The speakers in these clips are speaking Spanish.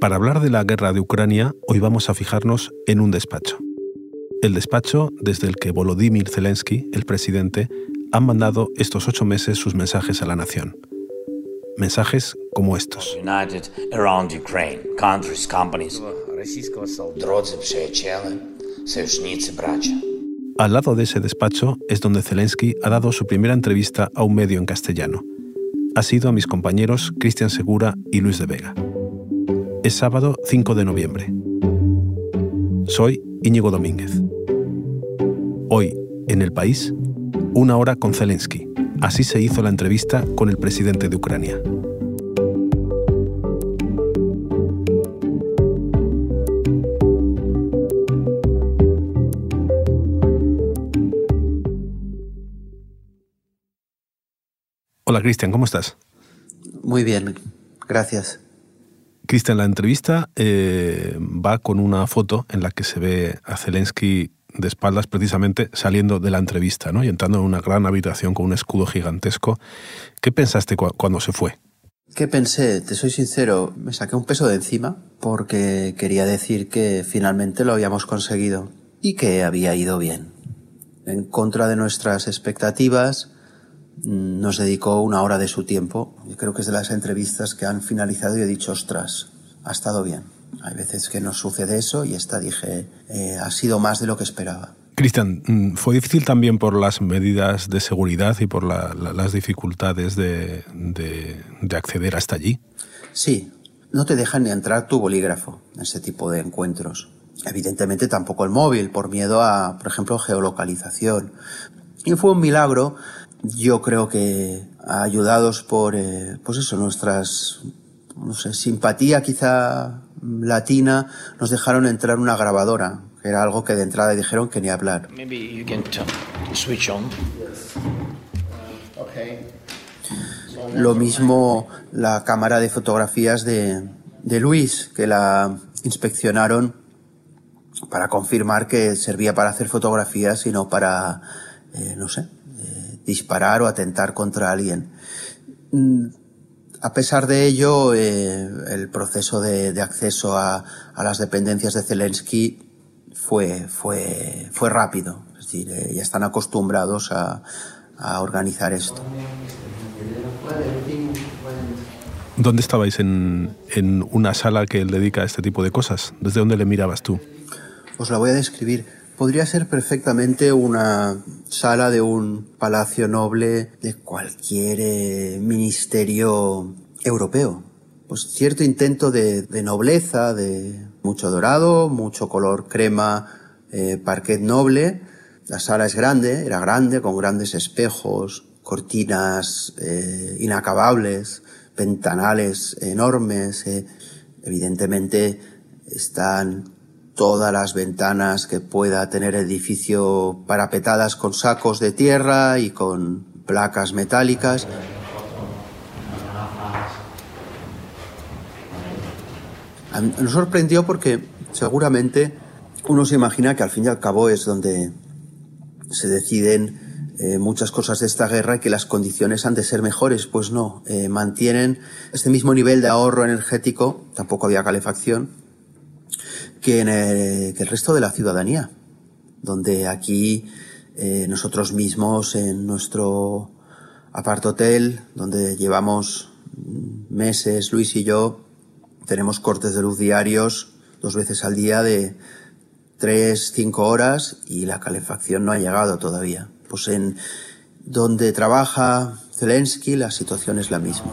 Para hablar de la guerra de Ucrania, hoy vamos a fijarnos en un despacho. El despacho desde el que Volodymyr Zelensky, el presidente, ha mandado estos ocho meses sus mensajes a la nación. Mensajes como estos. Al lado de ese despacho es donde Zelensky ha dado su primera entrevista a un medio en castellano. Ha sido a mis compañeros Cristian Segura y Luis de Vega. Es sábado 5 de noviembre. Soy Íñigo Domínguez. Hoy, en el país, una hora con Zelensky. Así se hizo la entrevista con el presidente de Ucrania. Hola Cristian, ¿cómo estás? Muy bien, gracias. Cristian, la entrevista eh, va con una foto en la que se ve a Zelensky de espaldas precisamente saliendo de la entrevista ¿no? y entrando en una gran habitación con un escudo gigantesco. ¿Qué pensaste cuando se fue? ¿Qué pensé? Te soy sincero, me saqué un peso de encima porque quería decir que finalmente lo habíamos conseguido y que había ido bien. En contra de nuestras expectativas, nos dedicó una hora de su tiempo. Yo creo que es de las entrevistas que han finalizado y he dicho, ostras, ha estado bien. Hay veces que nos sucede eso y esta dije, eh, ha sido más de lo que esperaba. Cristian, mm, ¿fue difícil también por las medidas de seguridad y por las dificultades de, de, acceder hasta allí? Sí, no te dejan ni entrar tu bolígrafo en ese tipo de encuentros. Evidentemente tampoco el móvil, por miedo a, por ejemplo, geolocalización. Y fue un milagro yo creo que ayudados por, eh, pues eso, nuestras, no sé, simpatía quizá latina, nos dejaron entrar una grabadora, que era algo que de entrada dijeron que ni hablar. Lo mismo la cámara de fotografías de, de Luis, que la inspeccionaron para confirmar que servía para hacer fotografías y no para, eh, no sé, disparar o atentar contra alguien. Mm, a pesar de ello, eh, el proceso de, acceso a, las dependencias de Zelensky fue, fue, fue rápido. Es decir, eh, ya están acostumbrados a, organizar esto. ¿Dónde estabais en, en, una sala que él dedica a este tipo de cosas? ¿Desde dónde le mirabas tú? Os la voy a describir podría ser perfectamente una sala de un palacio noble de cualquier eh, ministerio europeo. Pues cierto intento de, nobleza, de mucho dorado, mucho color crema, eh, parquet noble. La sala es grande, era grande, con grandes espejos, cortinas eh, inacabables, ventanales enormes. evidentemente están todas las ventanas que pueda tener edificio parapetadas con sacos de tierra y con placas metálicas. Nos sorprendió porque seguramente uno se imagina que al fin y al cabo es donde se deciden eh, muchas cosas de esta guerra y que las condiciones han de ser mejores. Pues no, eh, mantienen este mismo nivel de ahorro energético, tampoco había calefacción, que en el, resto de la ciudadanía, donde aquí eh, nosotros mismos en nuestro apart-hotel, donde llevamos meses, Luis y yo, tenemos cortes de luz diarios dos veces al día de tres, cinco horas y la calefacción no ha llegado todavía. Pues en donde trabaja Zelensky la situación es la misma.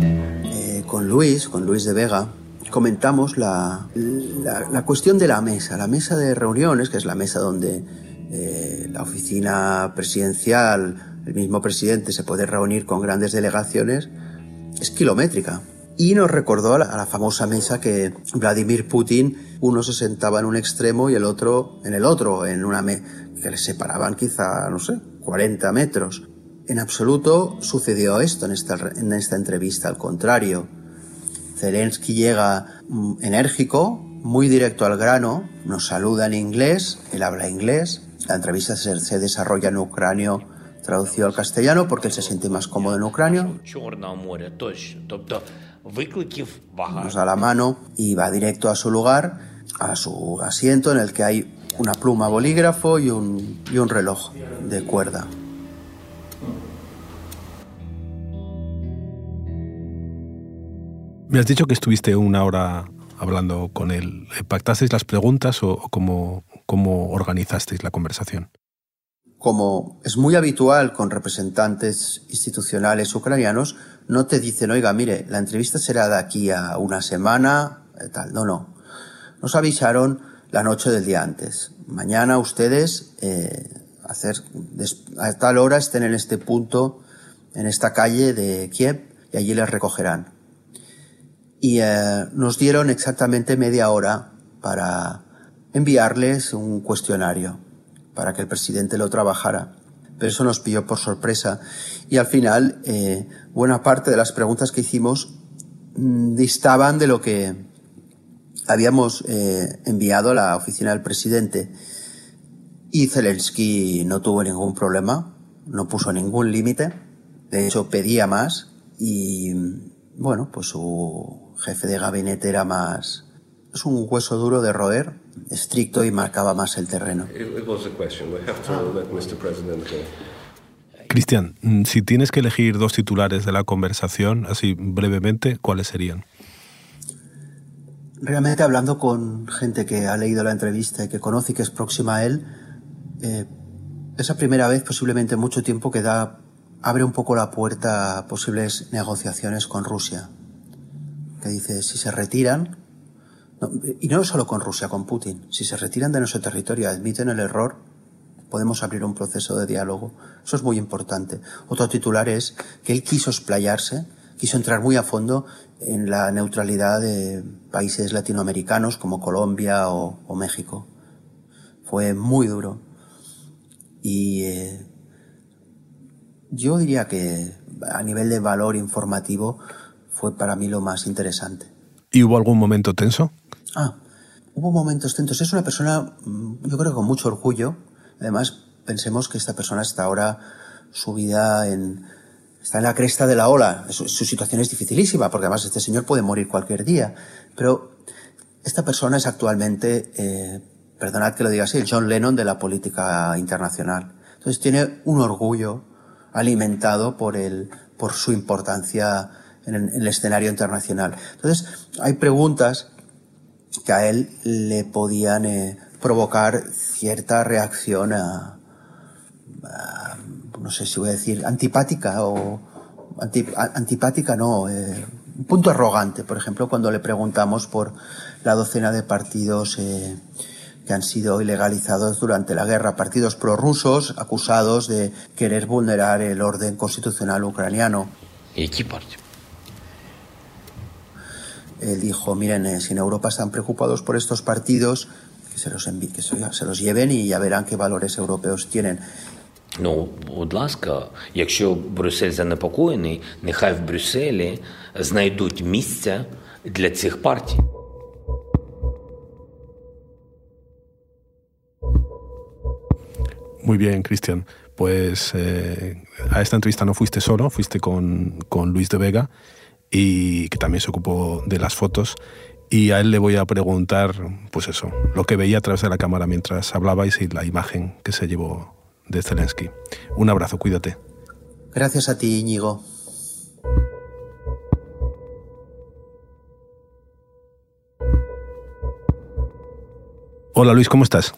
Eh, con Luis, con Luis de Vega, comentamos la, la, cuestión de la mesa, la mesa de reuniones, que es la mesa donde eh, la oficina presidencial, el mismo presidente se puede reunir con grandes delegaciones, es kilométrica. Y nos recordó a la, famosa mesa que Vladimir Putin, uno se sentaba en un extremo y el otro en el otro, en una que les separaban quizá, no sé, 40 metros. En absoluto sucedió esto en esta, en esta entrevista, al contrario Zelensky llega mm, enérgico, muy directo al grano, nos saluda en inglés, él habla inglés, la entrevista se, desarrolla en ucranio traducido al castellano porque él se siente más cómodo en ucranio. Nos da la mano y va directo a su lugar, a su asiento en el que hay una pluma bolígrafo y un, y un reloj de cuerda. Me has dicho que estuviste una hora hablando con él. ¿Pactasteis las preguntas o cómo, cómo organizasteis la conversación? Como es muy habitual con representantes institucionales ucranianos, no te dicen, oiga, mire, la entrevista será de aquí a una semana, eh, tal. No, no. Nos avisaron la noche del día antes. Mañana ustedes eh, a tal hora estén en este punto, en esta calle de Kiev, y allí les recogerán. Y eh, nos dieron exactamente media hora para enviarles un cuestionario, para que el presidente lo trabajara. Pero eso nos pilló por sorpresa. Y al final, eh, buena parte de las preguntas que hicimos mm, distaban de lo que habíamos eh, enviado a la oficina del presidente. Y Zelensky no tuvo ningún problema, no puso ningún límite, de hecho pedía más y bueno, pues su jefe de gabinete era más... Es un hueso duro de roer, estricto y marcaba más el terreno. Cristian, mm, si tienes que elegir dos titulares de la conversación, así brevemente, ¿cuáles serían? Realmente hablando con gente que ha leído la entrevista y que conoce y que es próxima a él, eh, esa primera vez posiblemente mucho tiempo que da, abre un poco la puerta a posibles negociaciones con Rusia. Que dice, si se retiran, y no solo con Rusia, con Putin, si se retiran de nuestro territorio, admiten el error, podemos abrir un proceso de diálogo. Eso es muy importante. Otro titular es que él quiso explayarse, quiso entrar muy a fondo en la neutralidad de países latinoamericanos como Colombia o, México. Fue muy duro. Y eh, yo diría que a nivel de valor informativo fue para mí lo más interesante. ¿Y hubo algún momento tenso? Ah, hubo momentos tensos. Es una persona, mm, yo creo que con mucho orgullo. Además, pensemos que esta persona está ahora subida en, está en la cresta de la ola. Su, situación es dificilísima, porque además este señor puede morir cualquier día. Pero esta persona es actualmente eh, perdonad que lo diga así, el John Lennon de la política internacional. Entonces tiene un orgullo alimentado por, el, por su importancia en, el escenario internacional. Entonces hay preguntas que a él le podían eh, provocar cierta reacción a, no sé si voy a decir, antipática o antipática no, eh, un punto arrogante, por ejemplo, cuando le preguntamos por la docena de partidos eh, que han sido ilegalizados durante la guerra, partidos prorrusos acusados de querer vulnerar el orden constitucional ucraniano. ¿Y qué partido? Él dijo, miren, eh, si en Europa están preocupados por estos partidos, que se los, que se los lleven y ya verán qué valores europeos tienen. Ну, будь ласка, якщо Брюссель занепокоєний, нехай в Брюсселі знайдуть місця для цих партій. Muy bien, Cristian. Pues eh, a esta entrevista no fuiste solo, fuiste con, con, Luis de Vega, y que también se ocupó de las fotos. Y a él le voy a preguntar, pues eso, lo que veía a través de la cámara mientras hablabais y la imagen que se llevó de Zelensky. Un abrazo, cuídate. Gracias a ti, Íñigo. Hola Luis, ¿cómo estás?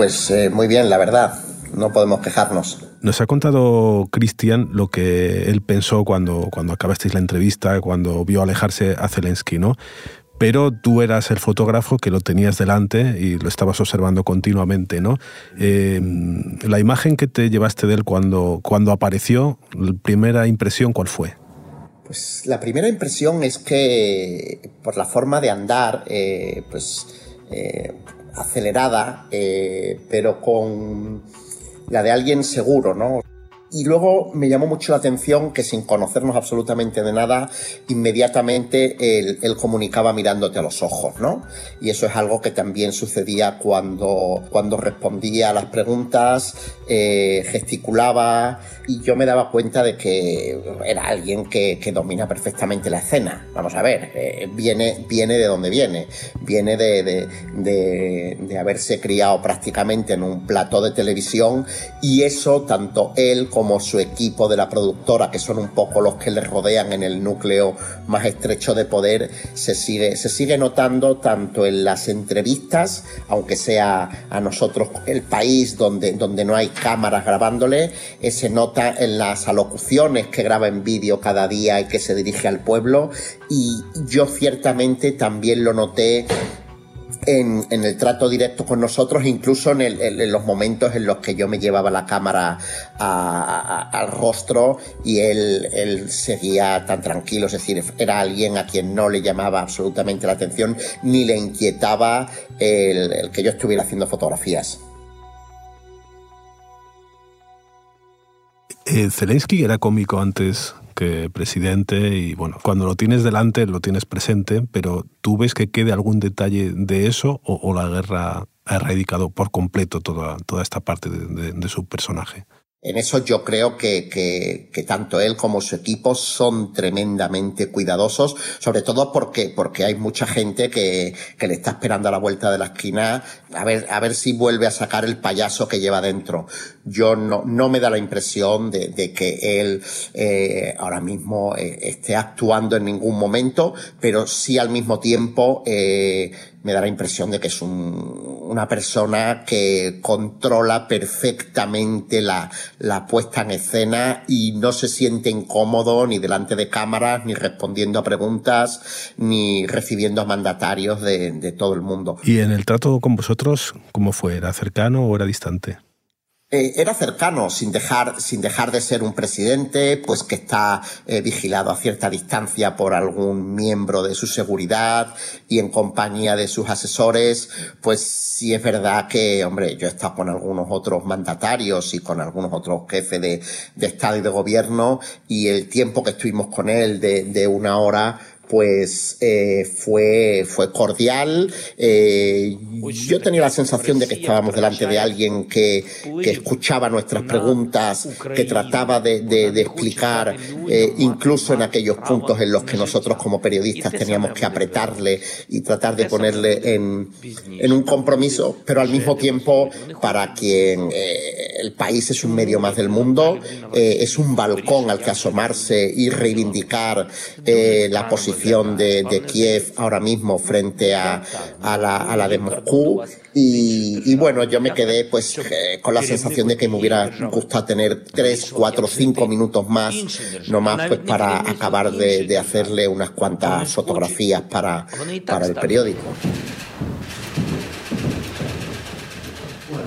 Pues eh, muy bien, la verdad. No podemos quejarnos. Nos ha contado Cristian lo que él pensó cuando, cuando acabasteis la entrevista, cuando vio alejarse a Zelensky, ¿no? Pero tú eras el fotógrafo que lo tenías delante y lo estabas observando continuamente, ¿no? Eh, la imagen que te llevaste de él cuando, cuando apareció, la primera impresión, ¿cuál fue? Pues la primera impresión es que por la forma de andar, eh, pues acelerada, eh, pero con la de alguien seguro, ¿no? Y luego me llamó mucho la atención que sin conocernos absolutamente de nada, inmediatamente él, comunicaba mirándote a los ojos, ¿no? Y eso es algo que también sucedía cuando, cuando respondía a las preguntas, eh, gesticulaba y yo me daba cuenta de que era alguien que, domina perfectamente la escena. Vamos a ver, eh, viene, viene de donde viene, viene de, de haberse criado prácticamente en un plató de televisión y eso tanto él como como su equipo de la productora, que son un poco los que le rodean en el núcleo más estrecho de poder, se sigue, se sigue notando tanto en las entrevistas, aunque sea a nosotros el país donde, donde no hay cámaras grabándole, eh, se nota en las alocuciones que graba en vídeo cada día y que se dirige al pueblo, y yo ciertamente también lo noté en, el trato directo con nosotros, incluso en, los momentos en los que yo me llevaba la cámara al rostro y él, seguía tan tranquilo, es decir, era alguien a quien no le llamaba absolutamente la atención ni le inquietaba el que yo estuviera haciendo fotografías. Eh, Zelensky era cómico antes presidente y bueno, cuando lo tienes delante lo tienes presente, pero ¿tú ves que quede algún detalle de eso o, la guerra ha erradicado por completo toda, toda esta parte de su personaje? En eso yo creo que, que, que, tanto él como su equipo son tremendamente cuidadosos, sobre todo porque, porque hay mucha gente que, que, le está esperando a la vuelta de la esquina a ver, a ver si vuelve a sacar el payaso que lleva dentro. Yo no, no me da la impresión de, de que él eh, ahora mismo eh, esté actuando en ningún momento, pero sí al mismo tiempo eh, me da la impresión de que es una persona que controla perfectamente la, la puesta en escena y no se siente incómodo ni delante de cámaras, ni respondiendo a preguntas, ni recibiendo mandatarios de, de todo el mundo. ¿Y en el trato con vosotros, cómo fue? ¿Era cercano o era distante? Eh, era cercano, sin dejar, sin dejar de ser un presidente, pues que está eh, vigilado a cierta distancia por algún miembro de su seguridad y en compañía de sus asesores, pues sí es verdad que, hombre, yo he estado con algunos otros mandatarios y con algunos otros jefes de, de Estado y de gobierno y el tiempo que estuvimos con él de, de una hora, pues eh, fue, fue cordial. Eh, yo tenía la sensación de que estábamos delante de alguien que, que escuchaba nuestras preguntas, que trataba de, de, explicar, eh, incluso en aquellos puntos en los que nosotros como periodistas teníamos que apretarle y tratar de ponerle en, en un compromiso, pero al mismo tiempo, para quien el país es un medio más del mundo, es un balcón al que asomarse y reivindicar la posición de, Kiev ahora mismo frente a, la, de Moscú. Y, bueno, yo me quedé pues eh, con la sensación de que me hubiera gustado tener tres, cuatro, cinco minutos más, nomás pues para acabar de, hacerle unas cuantas fotografías para, para el periódico.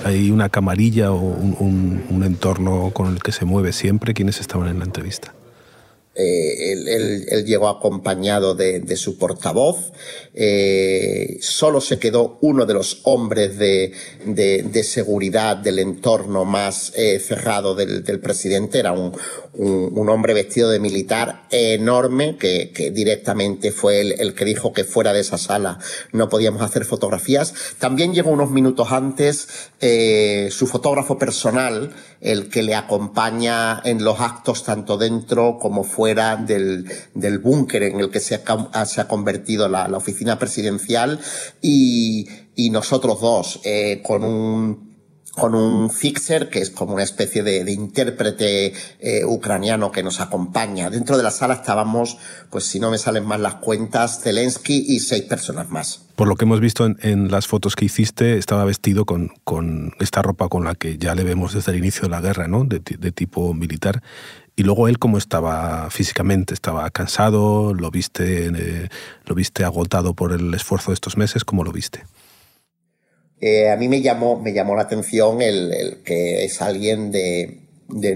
¿Hay una camarilla o un, un entorno con el que se mueve siempre? quienes estaban en la entrevista? Eh, él, llegó acompañado de, su portavoz. Eh, solo se quedó uno de los hombres de, seguridad del entorno más eh, cerrado del, presidente. Era un, hombre vestido de militar enorme que, directamente fue el, que dijo que fuera de esa sala no podíamos hacer fotografías. También llegó unos minutos antes su fotógrafo personal, el que le acompaña en los actos tanto dentro como fuera del, del búnker en el que se ha, se ha convertido la, la, oficina presidencial y, y nosotros dos eh, con un con un fixer, que es como una especie de, de intérprete eh, ucraniano que nos acompaña. Dentro de la sala estábamos, pues si no me salen mal las cuentas, Zelensky y seis personas más. Por lo que hemos visto en, las fotos que hiciste, estaba vestido con, con, esta ropa con la que ya le vemos desde el inicio de la guerra, ¿no? De, de tipo militar. Y luego él cómo estaba físicamente, estaba cansado, lo viste, eh, lo viste agotado por el esfuerzo de estos meses, ¿cómo lo viste? Eh, a mí me llamó, me llamó la atención el, que es alguien de,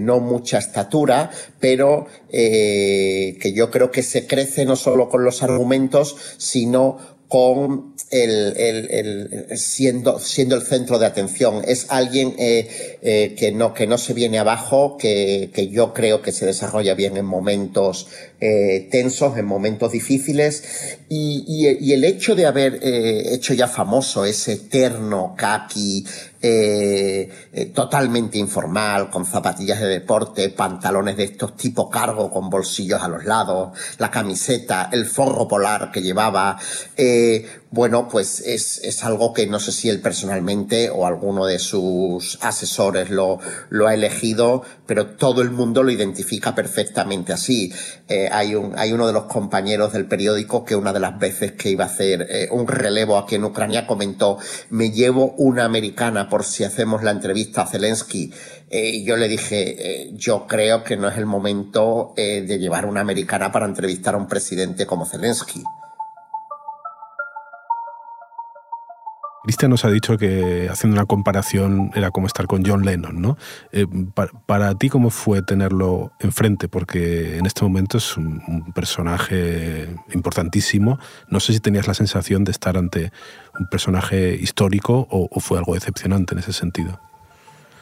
no mucha estatura, pero eh, que yo creo que se crece no solo con los argumentos, sino con el, siendo, siendo el centro de atención. Es alguien eh, eh, que, no, que no se viene abajo, que, que, yo creo que se desarrolla bien en momentos eh, tensos, en momentos difíciles. Y, el hecho de haber hecho ya famoso ese eterno kaki, eh, eh, totalmente informal, con zapatillas de deporte, pantalones de estos tipo cargo con bolsillos a los lados, la camiseta, el forro polar que llevaba, eh, bueno, pues es, es, algo que no sé si él personalmente o alguno de sus asesores lo, lo ha elegido, pero todo el mundo lo identifica perfectamente así. Eh, hay, un, hay uno de los compañeros del periódico que una de las veces que iba a hacer eh, un relevo aquí en Ucrania comentó, me llevo una americana por si hacemos la entrevista a Zelensky. Eh, y yo le dije, yo creo que no es el momento de llevar una americana para entrevistar a un presidente como Zelensky. Cristian nos ha dicho que haciendo una comparación era como estar con John Lennon, ¿no? Eh, para, ti, ¿cómo fue tenerlo enfrente? Porque en este momento es un, personaje importantísimo. No sé si tenías la sensación de estar ante un personaje histórico o fue algo decepcionante en ese sentido.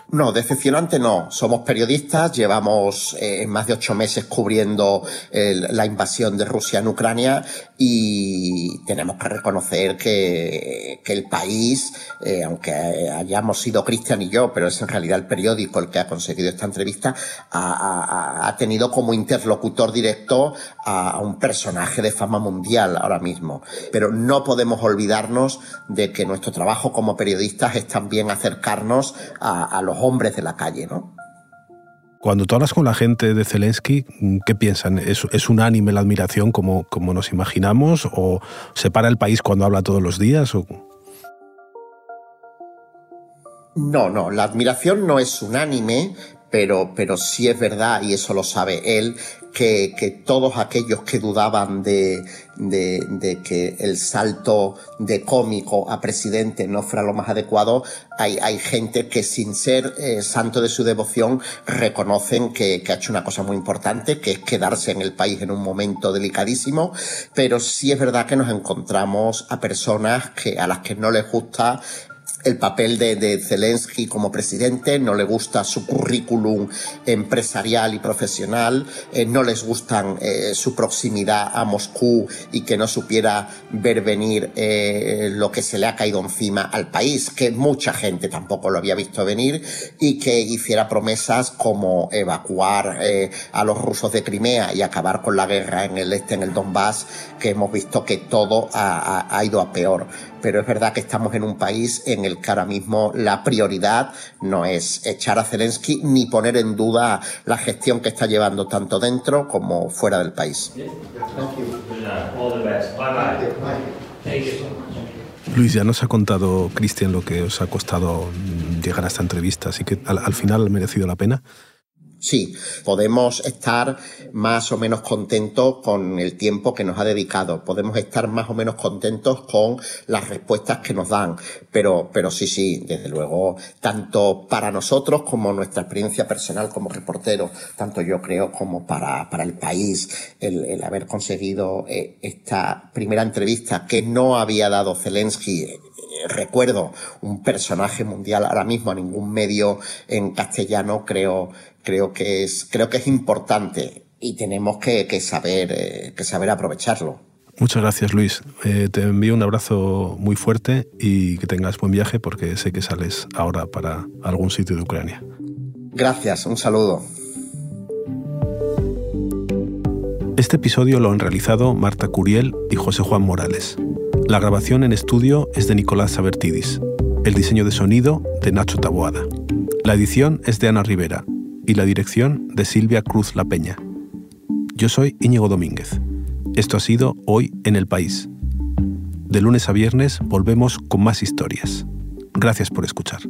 No, decepcionante no. Somos periodistas, llevamos eh, más de ocho meses cubriendo la invasión de Rusia en Ucrania y tenemos que reconocer que, el país, eh, aunque hayamos sido Cristian y yo, pero es en realidad el periódico el que ha conseguido esta entrevista, ha, tenido como interlocutor directo a, un personaje de fama mundial ahora mismo. Pero no podemos olvidarnos de que nuestro trabajo como periodistas es también acercarnos a los hombres de la calle, ¿no? Cuando tú hablas con la gente de Zelensky, ¿qué piensan? ¿Es, es unánime la admiración como, como nos imaginamos? ¿O se para el país cuando habla todos los días? O... No, no, la admiración no es unánime, pero, pero sí es verdad, y eso lo sabe él, que, que todos aquellos que dudaban de, de, de, que el salto de cómico a presidente no fuera lo más adecuado, hay, hay gente que sin ser eh, santo de su devoción reconocen que, que, ha hecho una cosa muy importante, que es quedarse en el país en un momento delicadísimo, pero sí es verdad que nos encontramos a personas que, a las que no les gusta el papel de, Zelensky como presidente, no le gusta su currículum empresarial y profesional, eh, no les gustan eh, su proximidad a Moscú y que no supiera ver venir eh, lo que se le ha caído encima al país, que mucha gente tampoco lo había visto venir y que hiciera promesas como evacuar a los rusos de Crimea y acabar con la guerra en el este, en el Donbass, que hemos visto que todo ha ido a peor. Pero es verdad que estamos en un país en el que ahora mismo la prioridad no es echar a Zelensky ni poner en duda la gestión que está llevando tanto dentro como fuera del país. Luis, ya nos ha contado Cristian lo que os ha costado llegar a esta entrevista, así que al, al final ha merecido la pena. Sí, podemos estar más o menos contentos con el tiempo que nos ha dedicado, podemos estar más o menos contentos con las respuestas que nos dan, pero, pero sí, sí, desde luego, tanto para nosotros como nuestra experiencia personal como reportero, tanto yo creo como para, para el país, el, el haber conseguido eh, esta primera entrevista que no había dado Zelensky recuerdo un personaje mundial ahora mismo a ningún medio en castellano creo creo que es, creo que es importante y tenemos que, saber, eh, que saber aprovecharlo. Muchas gracias, Luis. Eh, te envío un abrazo muy fuerte y que tengas buen viaje porque sé que sales ahora para algún sitio de Ucrania. Gracias, un saludo. Este episodio lo han realizado Marta Curiel y José Juan Morales. La grabación en estudio es de Nicolás Sabertidis. El diseño de sonido de Nacho Taboada. La edición es de Ana Rivera y la dirección de Silvia Cruz La Peña. Yo soy Íñigo Domínguez. Esto ha sido Hoy en el País. De lunes a viernes volvemos con más historias. Gracias por escuchar.